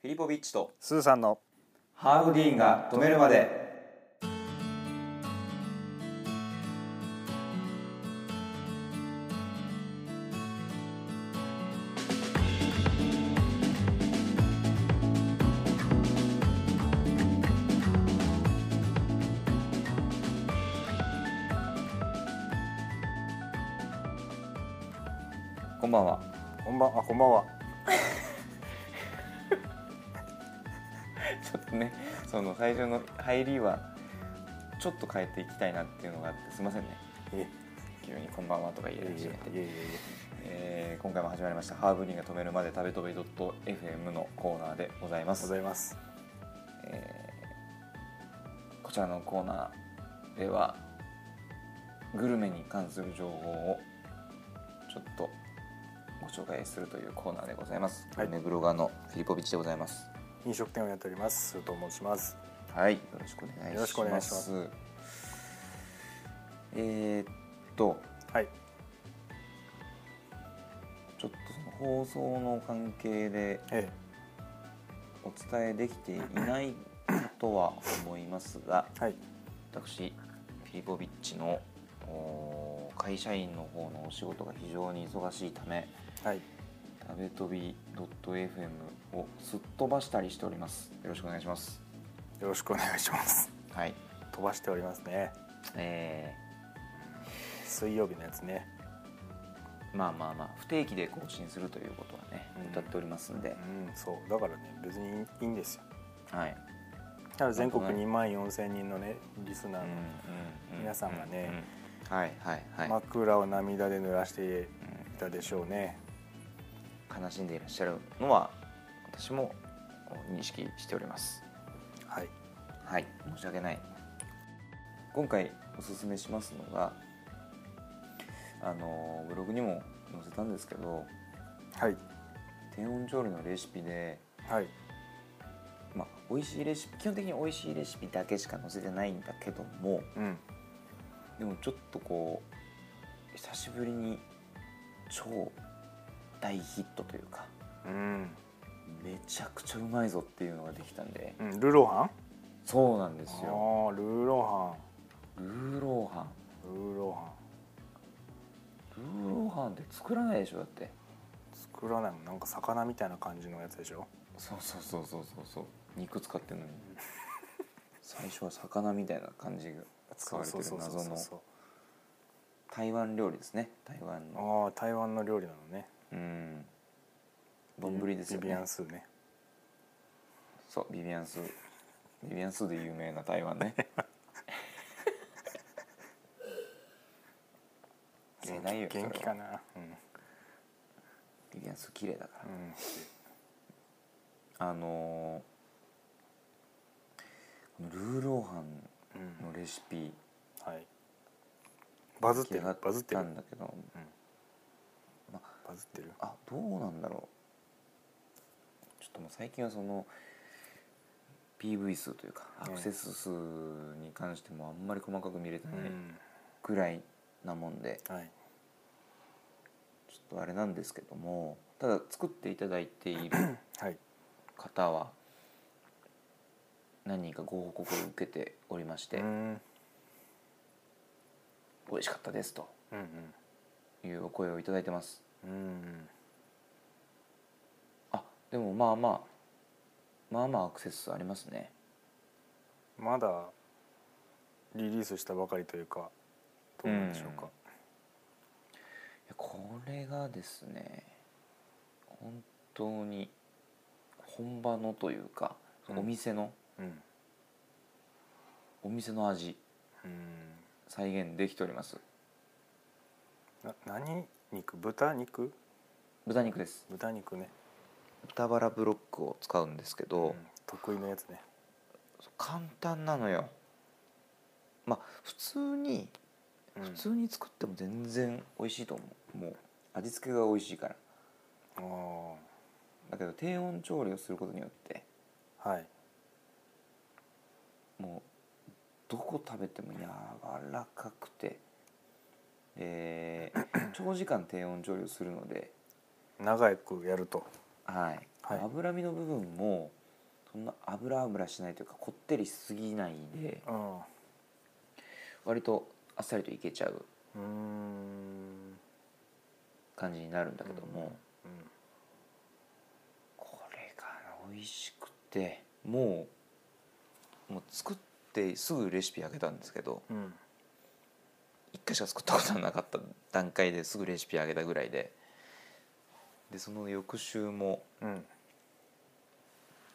フィリポビッチとスーさんの。ハーブディーンが止めるまでょっとねその最初の入りはちょっと変えていきたいなっていうのがあってすいませんね。え急に「こんばんは」とか言えいえいえー今回も始まりました「ハーブリンが止めるまで食べとべ .fm」のコーナーでございまごすざいます。えーこちらのコーナーではグルメに関する情報をちょっとご紹介するというコーナーでございます、はい。グルメブロガーのフィリポビッチでございます飲食店をやっております。と申します。はいよろしくお願いします。よろしくお願いします。えーっとはい。ちょっとその放送の関係でえお伝えできていないとは思いますがえはい。私フィリポビッチのお会社員の方のお仕事が非常に忙しいためはい。食べ飛び .fm をすっ飛ばしたりしております。よろしくお願いします。よろしくお願いします。はい。飛ばしておりますね。え水曜日のやつね。ー、まあまあまあ不定期で更新するということはねうん。歌っておりますんで、うんそう。だからね別にいいんですよ。はい。ただ全国本当ね2万4千人のねリスナーの皆さんがね、はいはい、枕を涙で濡らしていたでしょうね。悲しんでいらっしゃるのは私も認識しております。はい。はい。申し訳ない。今回おすすめしますのがあのブログにも載せたんですけどはい。低温調理のレシピではい。まあ美味しいレシピ基本的に美味しいレシピだけしか載せてないんだけどもうん。でもちょっとこう久しぶりに超大ヒットというかうん、めちゃくちゃうまいぞっていうのができたんで。うん、ルーローハン？そうなんですあよ。あルーローハルーローハン。ンルーローハルーローハンって作らないでしょだって。ン作らないもん。なんか魚みたいな感じのやつでしょ？そうそうそうそうそうそう。肉使ってるのに。最初は魚みたいな感じが使われてる謎の。台湾料理ですね。台湾の。ああ台湾の料理なのね。うん丼ですよね。ビビアンスーね。そうビビアンスビビアンスで有名な台湾ね。世代よそれは。元気かな。うん、ビビアンス綺麗だから。うん、あのールーローハンうん。のレシピ。はい。バズってる。バズってるたんだけど。まバズってる。あどうなんだろうともう最近はその PV 数というかアクセス数に関してもあんまり細かく見れてないうん。くらいなもんで。はい。ちょっとあれなんですけどもただ作っていただいている はい。方は何人かご報告を受けておりましてうん。美味しかったですとうんいうお声をいただいてます。うんでもまあまあまあまあアクセス数ありますね。まだリリースしたばかりというかどうなんでしょうか。いやこれがですね本当に本場のというか、うん。お店のうん。お店の味うん。再現できております。な何肉？豚肉？豚肉です。豚肉ね、豚バラブロックを使うんですけど、うん得意のやつね。簡単なのよ。まあ普通にうん。普通に作っても全然美味しいと思う。もう味付けが美味しいから。ああだけど低温調理をすることによってはい。もうどこ食べても柔らかくて、えー 長時間低温調理をするので、長くやるとはい、はい。脂身の部分もそんな油油しないというかこってりしすぎないでうん割とあっさりといけちゃう感じになるんだけども、うこれが美味しくてもうもう作ってすぐレシピあげたんですけどんうん。1回しか作ったことがなかった段階ですぐレシピあげたぐらいででその翌週もうん。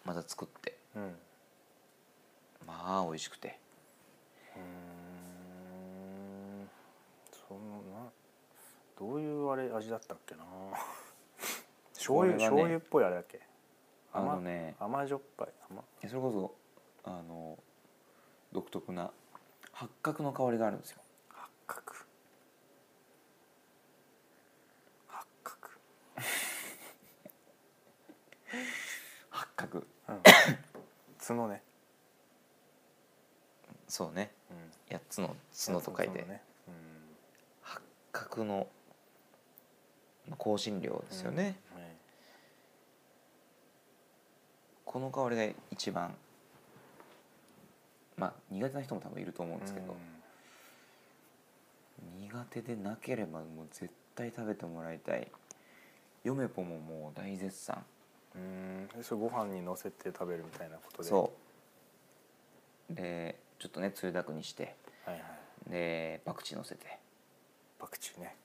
また作って。うん。うまあ美味しくて。ーん。そのなどういうあれ味だったっけな。醤油、これはね醤油っぽいあれだっけ。あのね甘じょっぱい。甘。それこそあの独特な八角の香りがあるんですよ八角八角八角うん。角ね。そうね。うん。8つの角と書いて、角ね。八角の香辛料ですよね、この香りが一番まあ苦手な人も多分いると思うんですけど、苦手でなければもう絶対食べてもらいたい。嫁ぽももう大絶賛うん。うんそれご飯にのせて食べるみたいなことで？そう。でちょっとねつゆだくにして。はいはい。でパクチー乗せて、パクチーね。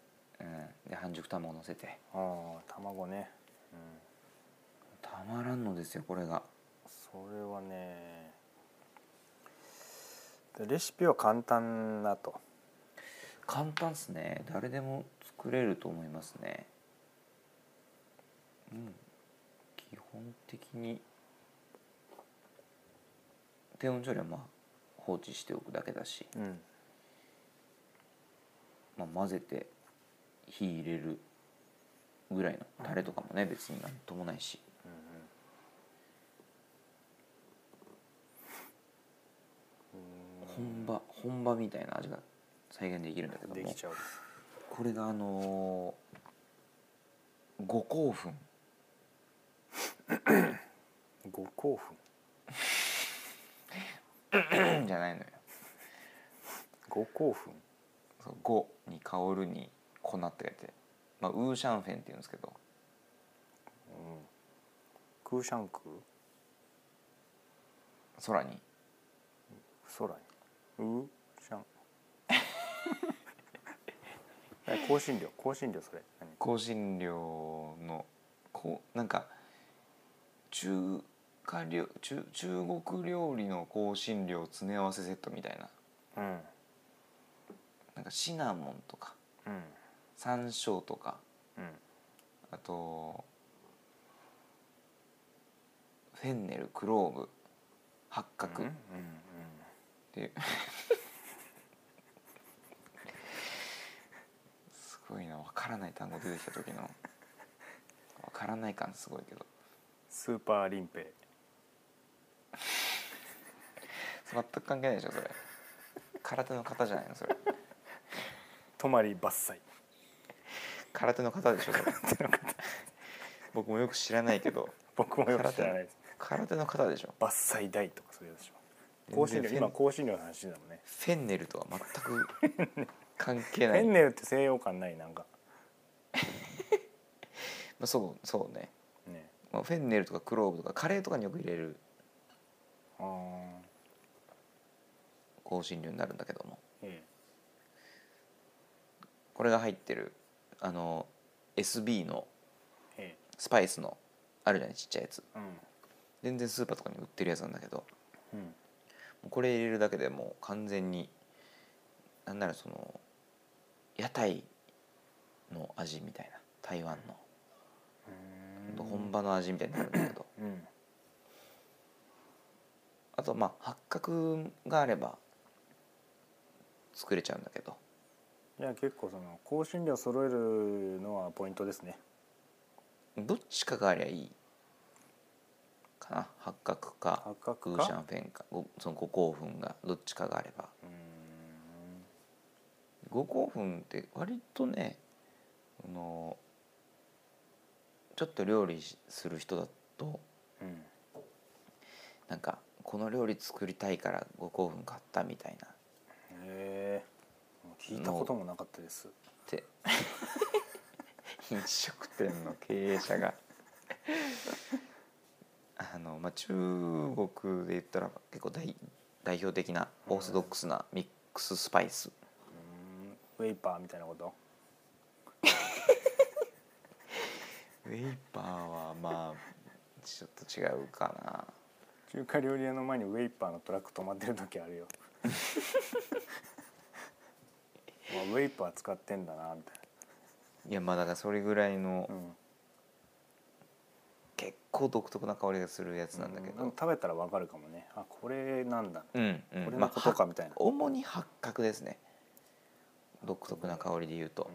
うん、で半熟卵乗せて。ああ卵ね。うん。たまらんのですよこれが。それはね。でレシピは簡単だと。簡単っすね。誰でも作れると思いますね。うん。基本的に低温調理はまあ放置しておくだけだし、うん。まあ、混ぜて火入れるぐらいのタレとかもね別になんともないし。本場本場みたいな味が再現できるんだけども。これがあのー、五香粉五香じゃないのよ。粉五香粉そう五に香るに粉って書いて、まあ、ウーシャンフェンっていうんですけど。うん。クーシャンク？空に。空に。ウーシャン。え香辛料。香辛料それ。何？香辛料の。こうなんか中華料中中国料理の香辛料詰め合わせセットみたいな。うんなんかシナモンとか。うん山椒とか。うんあとフェンネルクローブ。八角。っうんていう。すごいな。分からない単語出てきた時の。分からない感すごいけど。スーパーリンペ全く関係ないでしょそれ。空手の型じゃないのそれ。泊まり伐採。空手の型でしょそれ。僕もよく知らないけど。僕もよく知らないです。空手の型でしょ。伐採代とかそういうやつでしょ。香辛料今香辛料の話だもんね。フェンネルとは全く関係フない。ェンネルって西洋感ないなんか。まあ、そうそうね、フェンネルとかクローブとかカレーとかによく入れる香辛料になるんだけども。えこれが入ってるあの SB のええスパイスのあるじゃないちっちゃいやつ。えうん。全然スーパーとかに売ってるやつなんだけど。うん。もうこれ入れるだけでもう完全になんならその屋台の味みたいな台湾の本場の味みたいになるんだけど。うんあとまあ八角があれば作れちゃうんだけど。いや結構その香辛料揃えるのはポイントですね。どっちかがありゃいいかな。八角か八角か？シャンフェンかごその五香粉がどっちかがあれば。五香粉って割とねあのちょっと料理しする人だっとうん。なんかこの料理作りたいから五香粉買ったみたいな。っへえ。聞いたこともなかったです。て。飲食店の経営者が。あの、まあ、中国で言ったら結構代代表的なオーソドックスなミックススパイス、うん。ウェイパーみたいなこと？ウェイパーはまあちょっと違うかな。中華料理屋の前にウェイパーのトラック止まってる時あるよ。まあウェイパー使ってんだなみたいいやまあだからそれぐらいのな、うん、結構独特な香りがするやつなんだけど。うん。食べたらわかるかもね。あこれなんだ。うん、うん。これのことかみたいな。は主に八角ですね。独特な香りで言うと、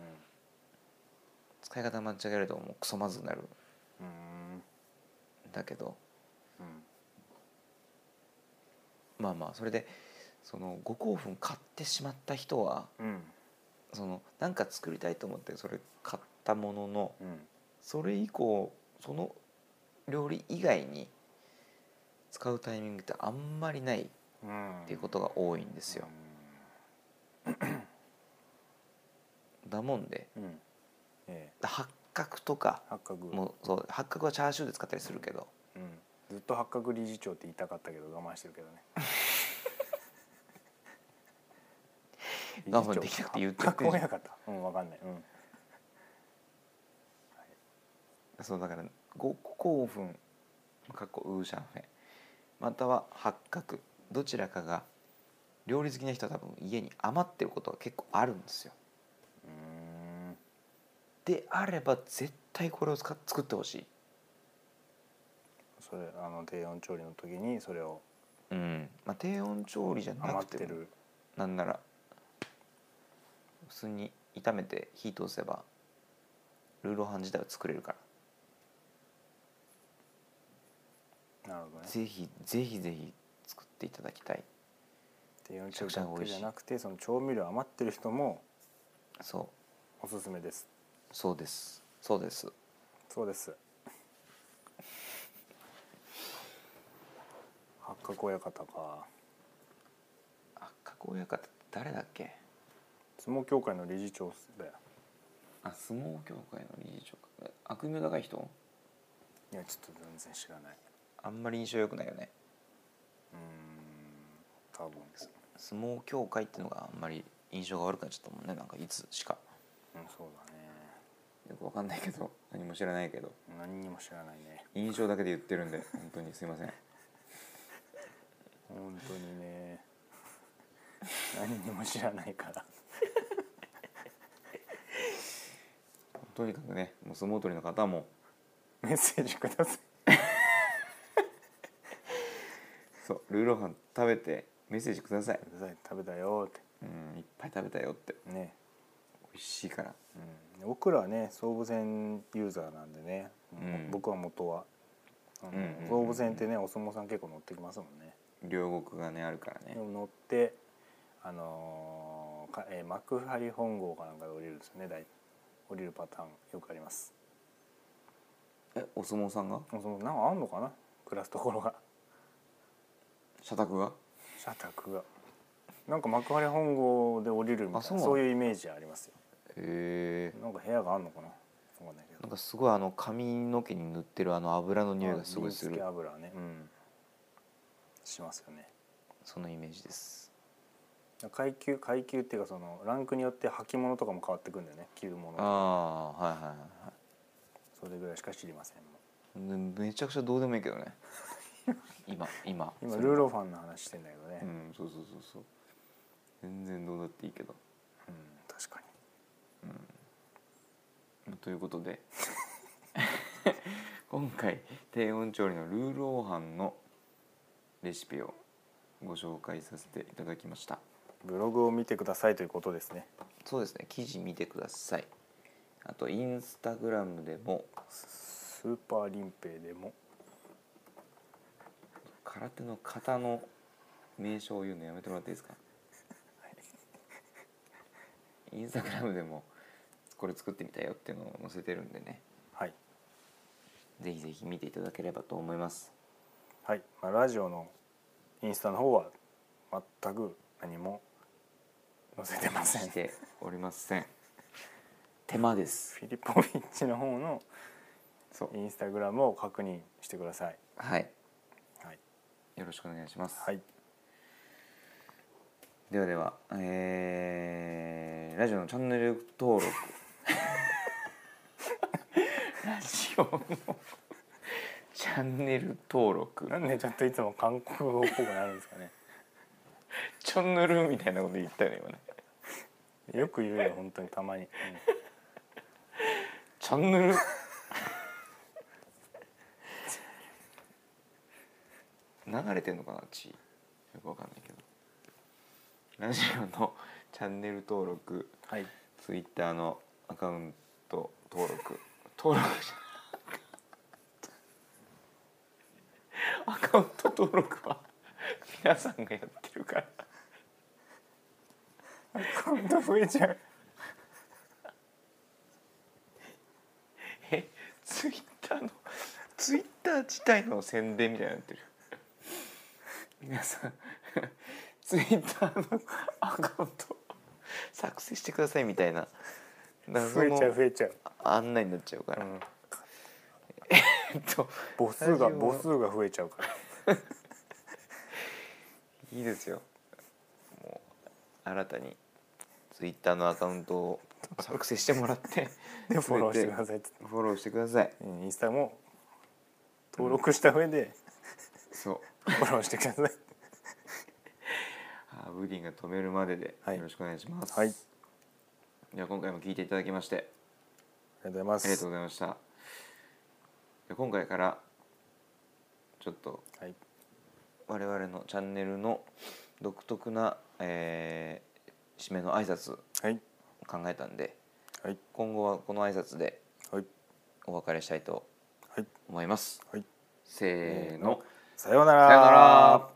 使い方間違えるともうクソまずくなる。んうんうんだけど。うんまあまあそれでその五香粉買ってしまった人はうんそのなんか作りたいと思ってそれ買ったもののうんそれ以降その料理以外に使うタイミングってあんまりないっうんていうことが多いんですよ。だもんでうん、うんええ。八角とか八角。もそう八角はチャーシューで使ったりするけど。うん、ずっと八角理事長って言いたかったけど我慢してるけどね。我慢できなくて言って八ってんじゃん角親方うんわかんない。うん。そうだから五香粉かっこウーシャンフェ。または八角。どちらかが料理好きな人は多分家に余ってることが結構あるんですよであれば絶対これを作ってほしい。それあの低温調理の時にそれを。うん。まあ低温調理じゃなくてもなんなら普通に炒めて火通せばルーローハン自体は作れるから。なるほどね。ぜひぜひぜひ作っていただきたい。低温調理だけじゃなくてその調味料余ってる人もそう。おすすめですそうです。そうです。そうです。八角親方か。あ加工親方誰だっけ？相撲協会の理事長だよあ相撲協会の理事長か。悪名高い人？いやちょっと全然知らない。あんまり印象良くないよね。うーん多分。相撲協会っていうのがあんまり印象が悪くなっちゃったもんね。なんかいつしか。うんそうだねよくわかんないけど何も知らないけど。何にも知らないね。印象だけで言ってるんで本当に。すいません。本当にね。何にも知らないから。とにかくねもう相撲取りの方も。メッセージください。そうルーローハン食べてメッセージくださいください。食べたよって。うんいっぱい食べたよって。ね。美味しいから。うん、僕らはね総武線ユーザーなんでね、うん。僕は元は。うん総武線ってねお相撲さん結構乗ってきますもんね。両国がねあるからね。乗ってあのーかえー幕張本郷かなんかで降りるんですよね大降りるパターンよくあります。えお相撲さんが？お相撲なんかあんのかな？暮らすところが。社宅が？社宅が。なんか幕張本郷で降りるみたいなそういうイメージありますよへえなんか部屋があんのかな？わかんないけど。なんかすごいあの髪の毛に塗ってるあの油の匂いがすごいする。油ね。うん。しますよね。そのイメージです。階級階級っていうかそのランクによって履物とかも変わってくんだよね。着るものああはいはいはいはい。それぐらいしか知りませんめちゃくちゃどうでもいいけどね。今 今。う今ルーローファンの話してんだけどね。う、んそうそうそうそう。全然どうだっていいけどうん確かということで。今回低温調理のルーローハンのレシピをご紹介させていただきました。にブログを見てくださいということですね。そうですね。記事見てください。あとインスタグラムでも。スーパーリンペイでも。空手の型の名称を言うのやめてもらっていいですか？インスタグラムでもこれ作ってみたよっていうのを載せてるんでね。はい。ぜひぜひ見ていただければと思います。はい、まあ、ラジオのインスタの方は全く何も載せてません。しておりません。手間です。フィリポビッチの方のそう。インスタグラムを確認してください。はい。はい、よろしくお願いします、はい、ではではえーラジオのチャンネル登録ラジオのチャンネル登録。なんでちょっといつも韓国語っぽくなるんですかね。チョンヌルみたいなこと言ったよね今ね。よく言うよ本当にたまに、うん。チャンネル。流れてんのかな血。よくわかんないけど。ラジオのチャンネル登録。はい。ツイッターのアカウント登録。登録アカウント登録は皆さんがやってるから。アカウント増えちゃう。えツイッターのツイッター自体の宣伝みたいになってる。皆さんツイッターのアカウント作成してくださいみたいな。謎増えちゃうの増えちゃう、案内になっちゃうから、うん、えっと母数が母数が増えちゃうから。いいですよ。もう新たにツイッターのアカウントを作成してもらって。でフォローしてくださいフォローしてください。うんインスタも登録した上でそう。フォローしてください、ブリンが止めるまでではいよろしくお願いします、はいでは今回も聞いていただきましてありがとうございます。ありがとうございました。で今回からちょっとはい。我々のチャンネルの独特な、えー締めの挨拶はい。を考えたんではい。今後はこの挨拶ではい。お別れしたいとはい。思います、はい。せーの。さようなら。さようなら